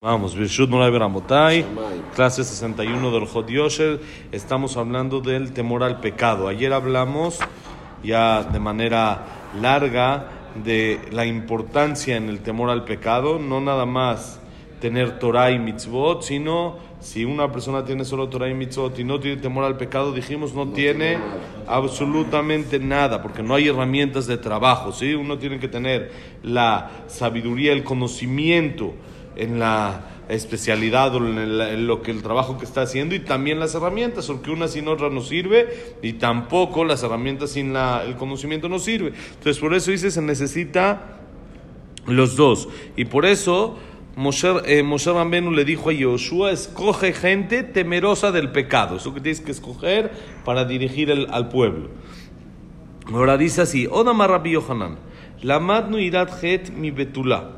Vamos, Birshut Moray Beramotay, clase 61 del Jod Yosher. Estamos hablando del temor al pecado. Ayer hablamos ya de manera larga de la importancia en el temor al pecado, no nada más tener Torah y mitzvot, sino si una persona tiene solo Torah y mitzvot y no tiene temor al pecado, dijimos no, tiene absolutamente nada, porque no hay herramientas de trabajo, ¿sí? Uno tiene que tener la sabiduría, el conocimiento en la especialidad o en, el- lo que el trabajo que está haciendo y también las herramientas, porque una sin otra no sirve y tampoco las herramientas sin el conocimiento no sirve. Entonces por eso dice se necesita los dos y por eso Moshe, eh, Rambenu le dijo a Yoshua, escoge gente temerosa del pecado, eso que tienes que escoger para dirigir al pueblo. Ahora dice así, Odamar Rabbi Yohanan, Lamadnu irat het mi betula.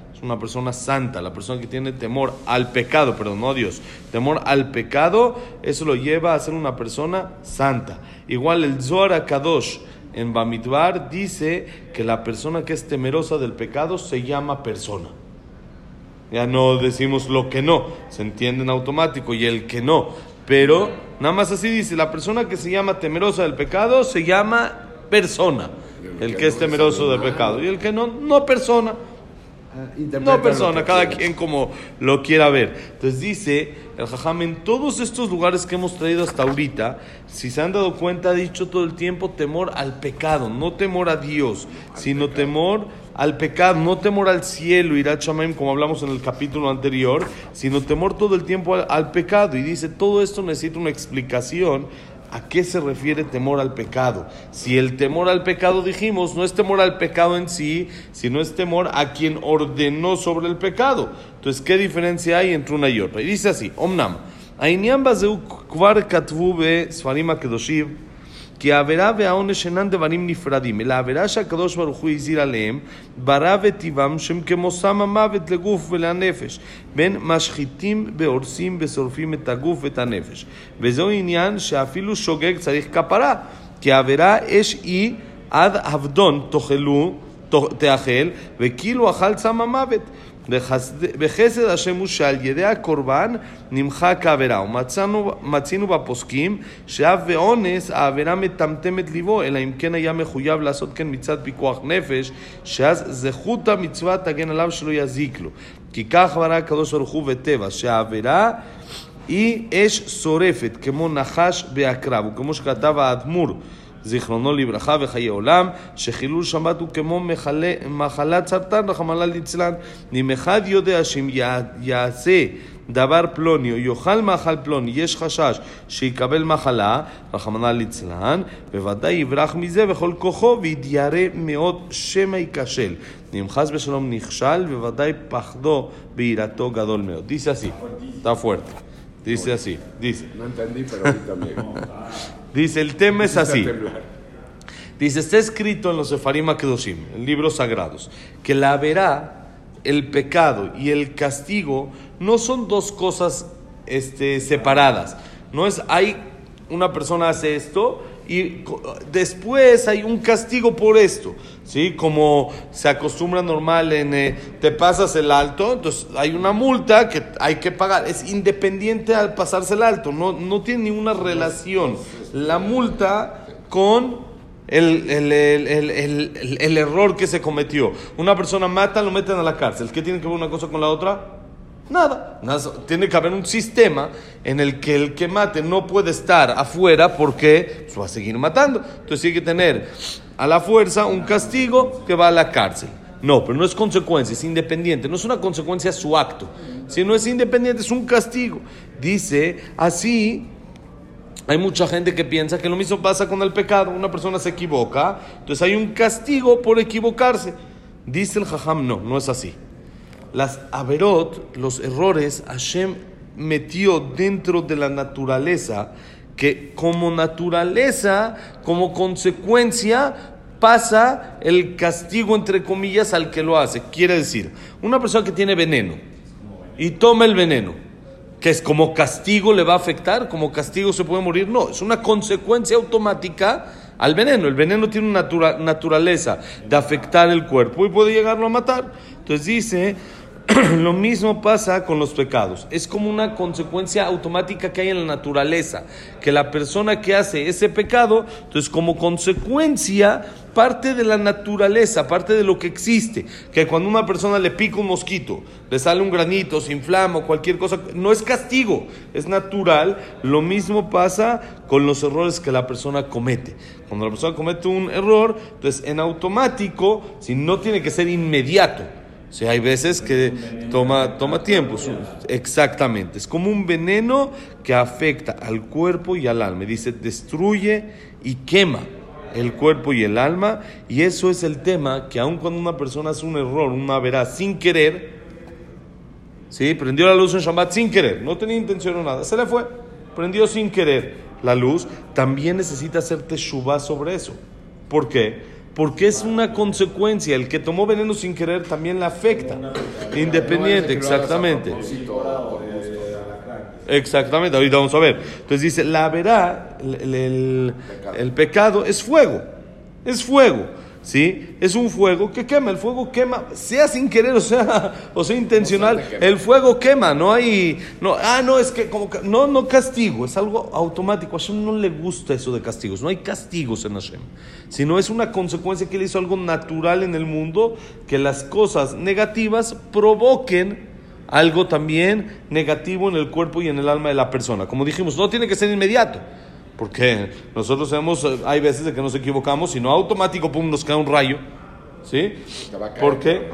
Una persona santa, la persona que tiene temor al pecado, perdón, no a Dios, temor al pecado, eso lo lleva a ser una persona santa. Igual el Zohar Kadosh en Bamidbar dice que la persona que es temerosa del pecado se llama persona. Ya no decimos lo que no, se entiende en automático y el que no. Pero nada más así dice, la persona que se llama temerosa del pecado se llama persona. El que es temeroso del pecado. Y el que no, no persona. No persona, cada quien como lo quiera ver. Entonces dice el Jajam, en todos estos lugares que hemos traído hasta ahorita, si se han dado cuenta, ha dicho todo el tiempo temor al pecado, no temor a Dios, sino temor al pecado, no temor al cielo, irá Shamaim, como hablamos en el capítulo anterior, sino temor todo el tiempo al, al pecado. Y dice, todo esto necesita una explicación ¿A qué se refiere temor al pecado? Si el temor al pecado, dijimos, no es temor al pecado en sí, sino es temor a quien ordenó sobre el pecado. Entonces, ¿qué diferencia hay entre una y otra? Y dice así, Omnam, Ainyan Bazeu Kvar Katvu Kedoshiv, כי העבירה והעונש אינם דברים נפרדים, אלא העבירה שהקדוש ברוך הוא הזהיר עליהם, ברא וטיבם שהם כמו סם המוות לגוף ולנפש, בין משחיתים והורסים ושורפים את הגוף ואת הנפש. וזהו עניין שאפילו שוגג צריך כפרה, כי העבירה אש היא עד עבדון תאכלו, תאכל, וכאילו אכל סם המוות. בחסד, השם הוא שעל ידי הקורבן נמחק העבירה. ומצינו בפוסקים שאף ואונס העבירה מטמטמת ליבו, אלא אם כן היה מחויב לעשות כן מצד פיקוח נפש, שאז זכות המצווה תגן עליו שלא יזיק לו. כי כך ברא הקדוש ברוך הוא בטבע, שהעבירה היא אש שורפת, כמו נחש בעקרב, וכמו שכתב האדמו"ר זיכרונו לברכה וחיי עולם, שחילול שבת הוא כמו מחלה, מחלת סרטן, רחמנא ליצלן. אם אחד יודע שאם יע- יעשה דבר פלוני או יאכל מאכל פלוני, יש חשש שיקבל מחלה, רחמנא ליצלן, בוודאי יברח מזה בכל כוחו ויתיירא מאוד שמא ייכשל. אם חס ושלום נכשל, בוודאי פחדו ויראתו גדול מאוד. Dice así, está fuerte. Dice así, dice. No pero. Dice, el tema es así. Dice, está escrito en los Sefarim Akedoshim, en libros sagrados, que la verá, el pecado y el castigo no son dos cosas este, separadas. No es, hay una persona hace esto y después hay un castigo por esto, ¿sí? Como se acostumbra normal en, eh, te pasas el alto, entonces hay una multa que hay que pagar. Es independiente al pasarse el alto, no, no tiene ninguna relación la multa con el- el- el- el error que se cometió. Una persona mata, lo meten a la cárcel. ¿Qué tiene que ver una cosa con la otra? Nada. Tiene que haber un sistema en el que el que mate no puede estar afuera porque pues, va a seguir matando. Entonces tiene que tener a la fuerza un castigo que va a la cárcel. No, pero no es consecuencia, es independiente. No es una consecuencia su acto, sino es independiente, es un castigo. Dice así hay mucha gente que piensa que lo mismo pasa con el pecado. Una persona se equivoca, entonces hay un castigo por equivocarse. Dice el Jajam, no, no es así. Las averot, los errores, Hashem metió dentro de la naturaleza que como naturaleza, como consecuencia, pasa el castigo, entre comillas, al que lo hace. Quiere decir, una persona que tiene veneno y toma el veneno, que es como castigo le va a afectar, como castigo se puede morir, no, es una consecuencia automática al veneno. El veneno tiene una naturaleza de afectar el cuerpo y puede llegarlo a matar. Entonces dice Lo mismo pasa con los pecados. Es como una consecuencia automática que hay en la naturaleza. Que la persona que hace ese pecado, entonces como consecuencia, parte de la naturaleza, parte de lo que existe. Que cuando una persona le pica un mosquito, le sale un granito, se inflama cualquier cosa, no es castigo, es natural. Lo mismo pasa con los errores que la persona comete. Cuando la persona comete un error, entonces en automático, si no tiene que ser inmediato, Sí, hay veces que toma, toma tiempo, exactamente. Es como un veneno que afecta al cuerpo y al alma. Dice, destruye y quema el cuerpo y el alma. Y eso es el tema que aun cuando una persona hace un error, una verá sin querer, ¿sí? prendió la luz en Shabbat sin querer, no tenía intención o nada, se le fue, prendió sin querer la luz, también necesita hacer teshuva sobre eso. ¿Por qué? Porque es una consecuencia. El que tomó veneno sin querer también le afecta. Independiente, exactamente. Exactamente, ahorita vamos a ver. Entonces dice, la verá, el, el pecado es fuego, es fuego. ¿Sí? Es un fuego que quema, el fuego quema, sea sin querer o sea, o sea intencional, el fuego quema, no hay, no, ah, no, es que como, no, no castigo, es algo automático, a Hashem no le gusta eso de castigos, no hay castigos en Hashem, sino es una consecuencia que él hizo algo natural en el mundo, que las cosas negativas provoquen algo también negativo en el cuerpo y en el alma de la persona. Como dijimos, no tiene que ser inmediato. Porque nosotros sabemos, hay veces de que nos equivocamos y no automático, pum, nos cae un rayo. ¿Sí? Porque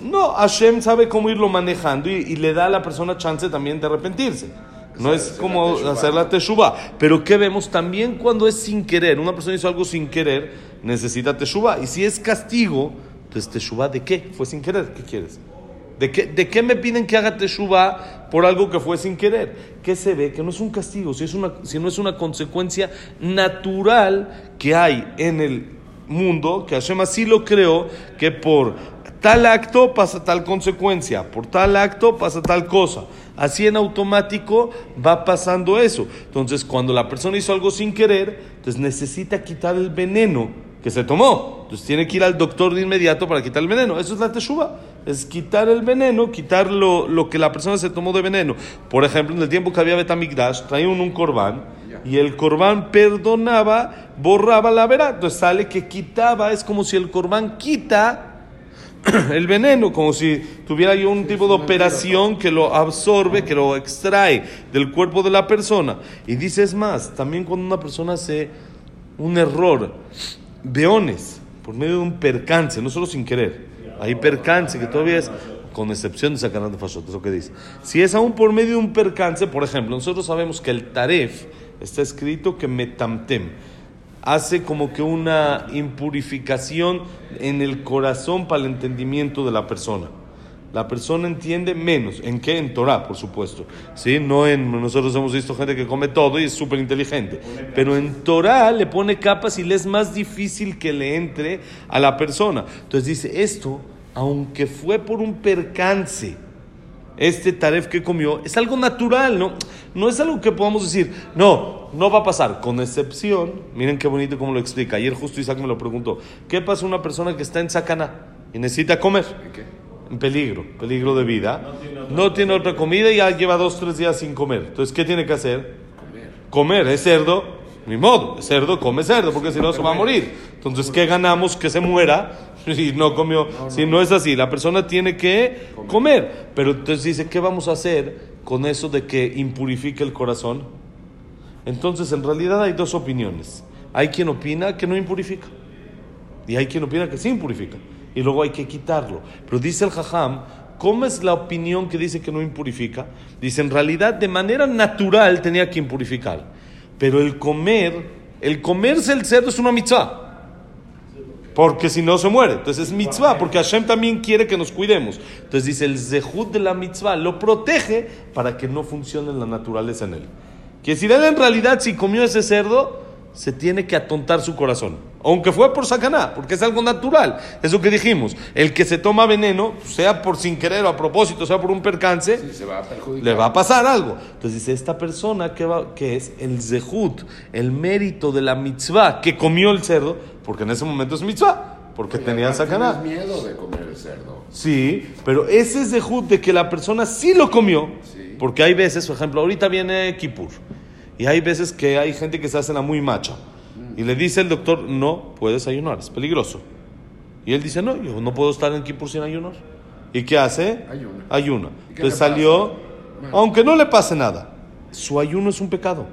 no, Hashem sabe cómo irlo manejando y, le da a la persona chance también de arrepentirse. No es como hacer la teshuva. Pero ¿qué vemos? También cuando es sin querer, una persona hizo algo sin querer, necesita teshuva. Y si es castigo, entonces teshuva de qué? Fue sin querer. ¿Qué quieres? ¿De qué, ¿De qué me piden que haga teshuva por algo que fue sin querer? ¿Qué se ve? Que no es un castigo, si, es una, si no es una consecuencia natural que hay en el mundo, que Hashem así lo creó, que por tal acto pasa tal consecuencia, por tal acto pasa tal cosa. Así en automático va pasando eso. Entonces, cuando la persona hizo algo sin querer, entonces necesita quitar el veneno que se tomó. Entonces tiene que ir al doctor de inmediato para quitar el veneno. Eso es la teshuva. Es quitar el veneno, quitar lo, lo, que la persona se tomó de veneno. Por ejemplo, en el tiempo que había Betamigdash, traían un, corbán y el corbán perdonaba, borraba la vera. Entonces sale que quitaba, es como si el corbán quita el veneno, como si tuviera yo un tipo de operación que lo absorbe, que lo extrae del cuerpo de la persona. Y dices más, también cuando una persona hace un error, veones, por medio de un percance, no solo sin querer, hay percance que todavía es, con excepción de sacar de Fashot, lo que dice. Si es aún por medio de un percance, por ejemplo, nosotros sabemos que el taref está escrito que metamtem hace como que una impurificación en el corazón para el entendimiento de la persona. La persona entiende menos. ¿En qué? En Torah, por supuesto. ¿Sí? No en, nosotros hemos visto gente que come todo y es súper inteligente. Pero en Torah le pone capas y le es más difícil que le entre a la persona. Entonces dice, esto, aunque fue por un percance, este taref que comió, es algo natural, ¿no? No es algo que podamos decir, no, no va a pasar, con excepción, miren qué bonito cómo lo explica. Ayer justo Isaac me lo preguntó, ¿qué pasa una persona que está en Sacana y necesita comer? ¿Qué? En peligro, peligro de vida, no tiene, otra comida y ya lleva dos, tres días sin comer. Entonces, ¿qué tiene que hacer? Comer. Comer, es cerdo, ni modo, es cerdo, come cerdo, porque si no se va a morir. Entonces, ¿qué ganamos? Que se muera si no comió. Si no es así, la persona tiene que comer. Pero entonces dice, ¿qué vamos a hacer con eso de que impurifique el corazón? Entonces, en realidad hay dos opiniones. Hay quien opina que no impurifica y hay quien opina que sí impurifica y luego hay que quitarlo. Pero dice el Jajam, ¿cómo es la opinión que dice que no impurifica? Dice, en realidad de manera natural tenía que impurificar. Pero el comer, el comerse el cerdo es una mitzvah. Porque si no se muere. Entonces es mitzvah, porque Hashem también quiere que nos cuidemos. Entonces dice, el zehut de la mitzvah lo protege para que no funcione la naturaleza en él. Que si él en realidad, si comió ese cerdo, se tiene que atontar su corazón. Aunque fue por sacaná, porque es algo natural. Eso que dijimos. El que se toma veneno, sea por sin querer o a propósito, sea por un percance, le va a pasar algo. Entonces dice, esta persona que, va, que es el zehut, el mérito de la mitzvah que comió el cerdo, porque en ese momento es mitzvah. Porque tenía sacaná. miedo de comer el cerdo. Sí, pero ese zehut de que la persona sí lo comió, porque hay veces, por ejemplo, ahorita viene Kippur. Y hay veces que hay gente que se hace la muy macha. Y le dice el doctor, no puedes ayunar, es peligroso. Y él dice, no, yo no puedo estar en Kippur sin ayunar. ¿Y qué hace? Ayuna. Ayuna. Entonces salió, aunque no le pase nada, su ayuno es un pecado.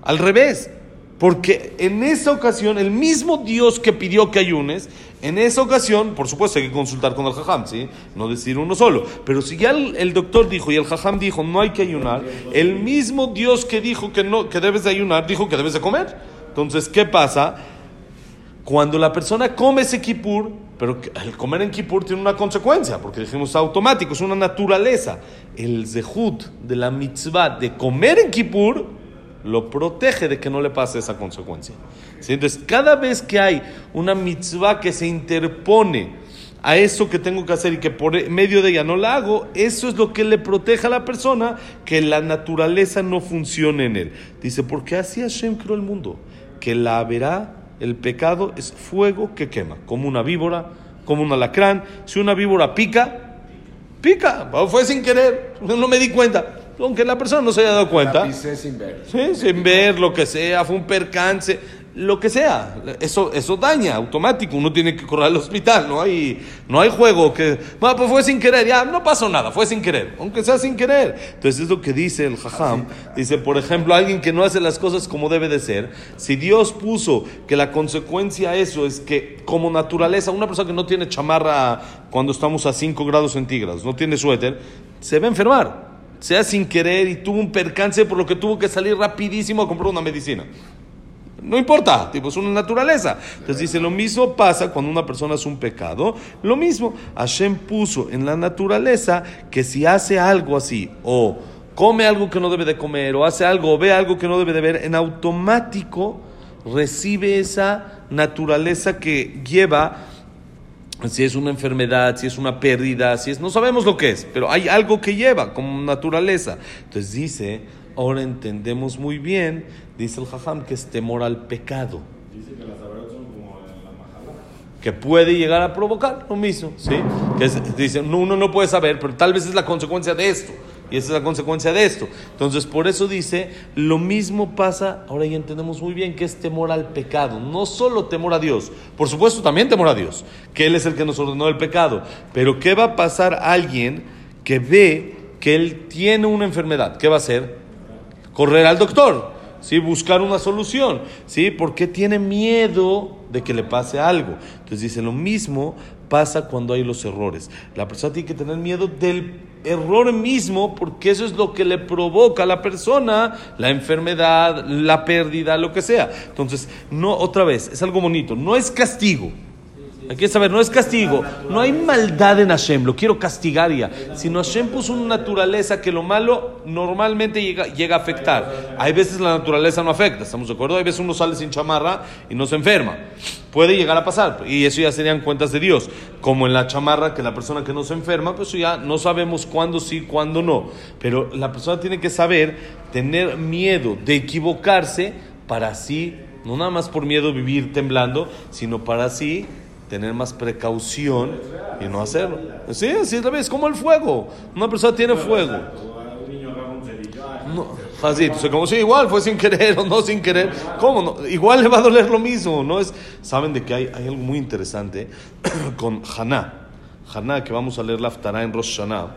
Al revés, porque en esa ocasión, el mismo Dios que pidió que ayunes, en esa ocasión, por supuesto, hay que consultar con el jajam, ¿sí? No decir uno solo. Pero si ya el, doctor dijo y el jajam dijo no hay que ayunar, el mismo Dios que dijo que, no, que debes de ayunar, dijo que debes de comer. Entonces, ¿qué pasa? Cuando la persona come ese kipur, pero el comer en kipur tiene una consecuencia, porque dijimos automático, es una naturaleza. El zehut de la mitzvah de comer en kipur lo protege de que no le pase esa consecuencia. Entonces, cada vez que hay una mitzvah que se interpone a eso que tengo que hacer y que por medio de ella no la hago, eso es lo que le protege a la persona que la naturaleza no funcione en él. Dice, porque así Hashem creó el mundo, que la verá, el pecado es fuego que quema, como una víbora, como un alacrán. Si una víbora pica, pica, fue sin querer, no me di cuenta aunque la persona no se haya dado cuenta. sin ver. Sí, sin ver, lo que sea, fue un percance, lo que sea. Eso, eso daña, automático. Uno tiene que correr al hospital, no hay, no hay juego que. Bueno, pues fue sin querer, ya no pasó nada, fue sin querer, aunque sea sin querer. Entonces es lo que dice el Jajam. Dice, por ejemplo, alguien que no hace las cosas como debe de ser. Si Dios puso que la consecuencia a eso es que, como naturaleza, una persona que no tiene chamarra cuando estamos a 5 grados centígrados, no tiene suéter, se va a enfermar sea sin querer y tuvo un percance por lo que tuvo que salir rapidísimo a comprar una medicina. No importa, tipo, es una naturaleza. Entonces dice, lo mismo pasa cuando una persona hace un pecado. Lo mismo, Hashem puso en la naturaleza que si hace algo así, o come algo que no debe de comer, o hace algo, o ve algo que no debe de ver, en automático recibe esa naturaleza que lleva si es una enfermedad, si es una pérdida, si es, no sabemos lo que es, pero hay algo que lleva como naturaleza. Entonces dice, ahora entendemos muy bien, dice el Jajam, que es temor al pecado. Dice que las son como la Que puede llegar a provocar lo mismo, ¿sí? Que dice, uno no puede saber, pero tal vez es la consecuencia de esto. Y esa es la consecuencia de esto. Entonces, por eso dice, lo mismo pasa, ahora ya entendemos muy bien que es temor al pecado. No solo temor a Dios, por supuesto también temor a Dios, que Él es el que nos ordenó el pecado. Pero ¿qué va a pasar a alguien que ve que Él tiene una enfermedad? ¿Qué va a hacer? Correr al doctor. ¿sí? buscar una solución, ¿sí? porque tiene miedo de que le pase algo. Entonces dice, lo mismo pasa cuando hay los errores. La persona tiene que tener miedo del error mismo porque eso es lo que le provoca a la persona la enfermedad, la pérdida, lo que sea. Entonces, no, otra vez, es algo bonito, no es castigo. Hay que saber, no es castigo, no hay maldad en Hashem, lo quiero castigar ya, sino Hashem puso una naturaleza que lo malo normalmente llega, llega a afectar. Hay veces la naturaleza no afecta, ¿estamos de acuerdo? Hay veces uno sale sin chamarra y no se enferma. Puede llegar a pasar, y eso ya serían cuentas de Dios. Como en la chamarra, que la persona que no se enferma, pues ya no sabemos cuándo sí, cuándo no. Pero la persona tiene que saber tener miedo de equivocarse para así, no nada más por miedo vivir temblando, sino para así tener más precaución y no hacerlo. Sí, así es la vez, como el fuego. Una persona tiene fuego. No, así, entonces como si igual fue sin querer o no sin querer, ¿cómo no? Igual le va a doler lo mismo, ¿no? Es, Saben de que hay, hay algo muy interesante con Haná. Haná, que vamos a leer la Aftará en Rosh Hashanah,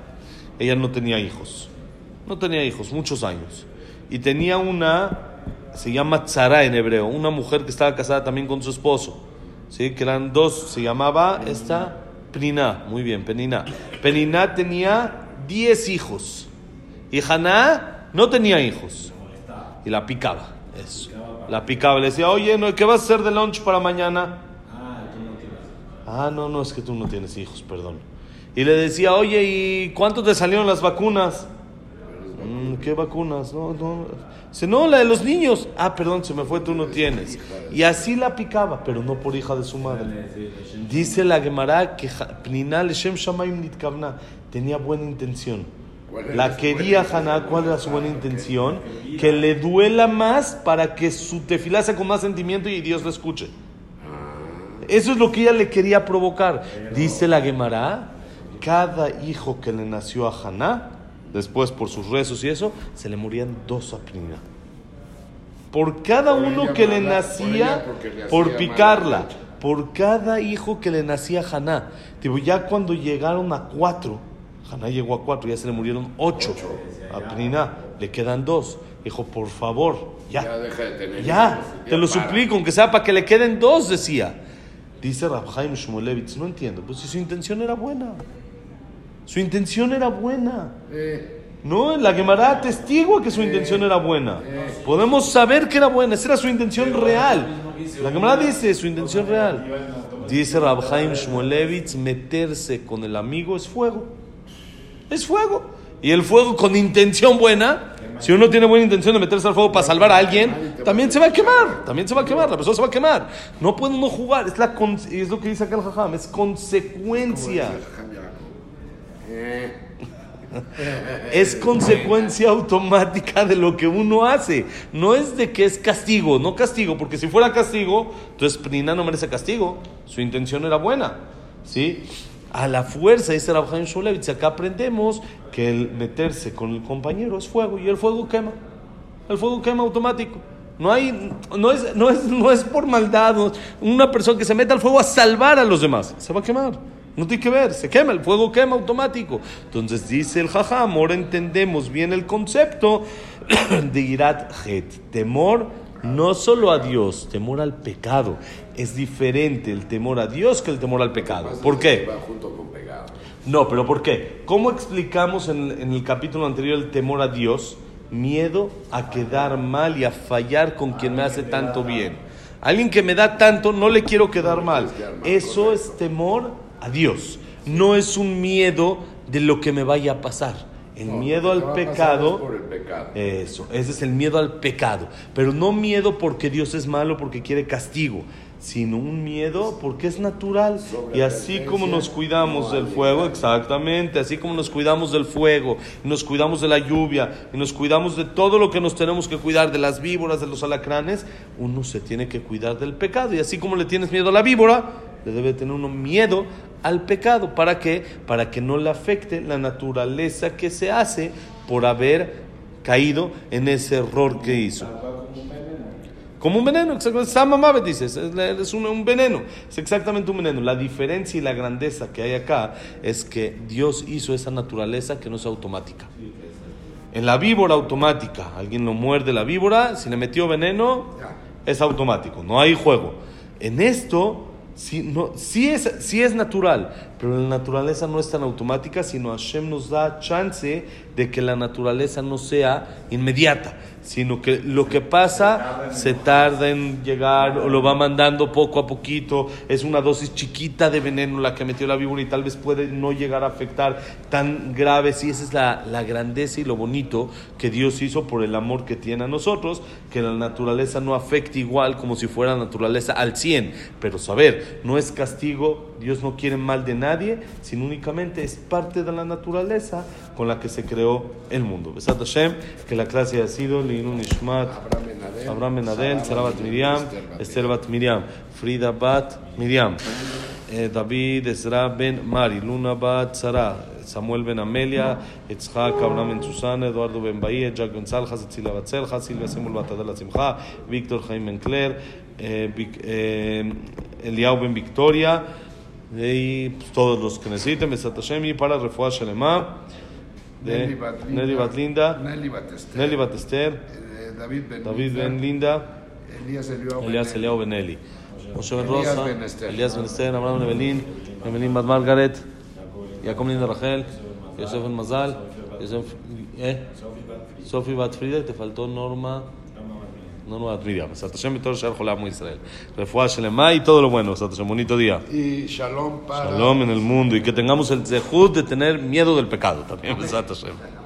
ella no tenía hijos. No tenía hijos, muchos años. Y tenía una, se llama Tzara en hebreo, una mujer que estaba casada también con su esposo. ¿Sí? que eran dos, se llamaba esta Penina, muy bien, Penina. Penina tenía diez hijos y Haná no tenía hijos y la picaba, eso. La picaba, le decía, oye, ¿qué vas a hacer de lunch para mañana? Ah, no, no, es que tú no tienes hijos, perdón. Y le decía, oye, ¿y cuánto te salieron las vacunas? ¿Qué vacunas? No, no. Dice, no, la de los niños. Ah, perdón, se me fue, tú no tienes. Y así la picaba, pero no por hija de su madre. Dice la Gemara que tenía buena intención. ¿Cuál era La quería Haná, ¿cuál era su buena intención? Que le duela más para que su tefilá sea con más sentimiento y Dios la escuche. Eso es lo que ella le quería provocar. Dice la Gemara, cada hijo que le nació a Haná, después por sus rezos y eso, se le morían dos a Pnina. Por cada Por uno que le mala, nacía, le por picarla, por cada hijo que le nacía a Haná. Tipo, ya cuando llegaron a cuatro, Haná llegó a cuatro, ya se le murieron ocho. A Pnina le quedan dos. Dijo, por favor, Ya ya, deja de tener ya, hijos, te lo para. suplico, aunque sea para que le queden dos, decía. Dice Rabhaim Shmulevitz, no entiendo, pues si su intención era buena. Su intención era buena. Eh, No, la Gemara atestigua que su intención era buena. Podemos saber que era buena, esa era su intención real. La Gemara dice su intención real. Dice Rabhaim Shmulevitz, meterse con el amigo es fuego. Es fuego. Y el fuego con intención buena, si uno tiene buena intención de meterse al fuego para salvar a alguien, también se va a quemar. También se va a quemar, la persona se va a quemar. No puede uno jugar, es, la es lo que dice acá el Jajam, es consecuencia. Eh, Es consecuencia automática de lo que uno hace. No es de que es castigo, no castigo, porque si fuera castigo, entonces Pnina no merece castigo. Su intención era buena. ¿Sí? A la fuerza, dice Rabhaim Shulevitz, acá aprendemos que el meterse con el compañero es fuego y el fuego quema. El fuego quema automático. No, hay, no, es, no, es, no es por maldad. Una persona que se mete al fuego a salvar a los demás, se va a quemar. No tiene que ver, se quema, el fuego quema automático. Entonces dice el jajam, ahora entendemos bien el concepto de irat het, temor no solo a Dios, temor al pecado. Es diferente el temor a Dios que el temor al pecado. ¿Por qué? No, pero ¿por qué? ¿Cómo explicamos en, en el capítulo anterior el temor a Dios? Miedo a quedar mal y a fallar con quien me hace tanto bien. Alguien que me da tanto, no le quiero quedar mal. Eso es temor a Dios. No es un miedo de lo que me vaya a pasar. El No, miedo al pecado por el pecado. eso, ese es el miedo al pecado. Pero no miedo porque Dios es malo, porque quiere castigo, sino un miedo porque es natural. Y así como nos cuidamos del fuego, exactamente, así como nos cuidamos del fuego, y nos cuidamos de la lluvia, y nos cuidamos de todo lo que nos tenemos que cuidar, de las víboras, de los alacranes, uno se tiene que cuidar del pecado. Y así como le tienes miedo a la víbora, le debe tener uno miedo al pecado. ¿Para qué? Para que no le afecte la naturaleza que se hace por haber caído en ese error que hizo. Como un veneno, exactamente. Sama Mavet dices, es, es un, un veneno, es exactamente un veneno. La diferencia y la grandeza que hay acá es que Dios hizo esa naturaleza que no es automática. En la víbora automática, alguien lo muerde la víbora, si le metió veneno, es automático, no hay juego. En esto, sí, no, es, es natural, pero la naturaleza no es tan automática, sino Hashem nos da chance de que la naturaleza no sea inmediata, sino que lo que pasa se tarda en llegar o lo va mandando poco a poquito, es una dosis chiquita de veneno la que metió la víbora y tal vez puede no llegar a afectar tan grave, si esa es la, la grandeza y lo bonito que Dios hizo por el amor que tiene a nosotros, que la naturaleza no afecte igual como si fuera naturaleza al 100, pero saber, no es castigo, Dios no quiere mal de nadie, sino únicamente es parte de la naturaleza con la que se creó el mundo. Besat Hashem, que la clase haya sido Ishmat, Abraham Benadel, Abraham Benadel, Sara Bat Miriam, Esther Bat Miriam, Frida Bat Miriam, eh, David Ezra Ben Mari, Luna Bat Sara, Samuel Ben Amelia, Yitzhak Abraham Ben Susana, Eduardo Ben Bahía, Jack Ben Salja, Cecilia Bat Silvia Semul Bat Adela Simcha, Víctor Jaime Ben Claire, eh, eh, Eliau Ben Victoria, y pues, todos los que necesiten, Besat Hashem, y para Refuah Shalema, de Nelly Batlinda, Nelly Batester, David Ben Linda, Elías Eliao Benelli, משה בן רוסה, אליאס אה? בן אסתר, אברהם נבלין, נבלין בת מרגרט, יעקב לינדה רחל, יוסף בן מזל, אה? סופי בת פרידה, תפלטו נורמה. Todo el Jolam Israel. Refuah Shelema y todo lo bueno. Besat Hashem, bonito día. Y Shalom para. Shalom en el mundo y que tengamos el zehut de tener miedo del pecado también. Hashem.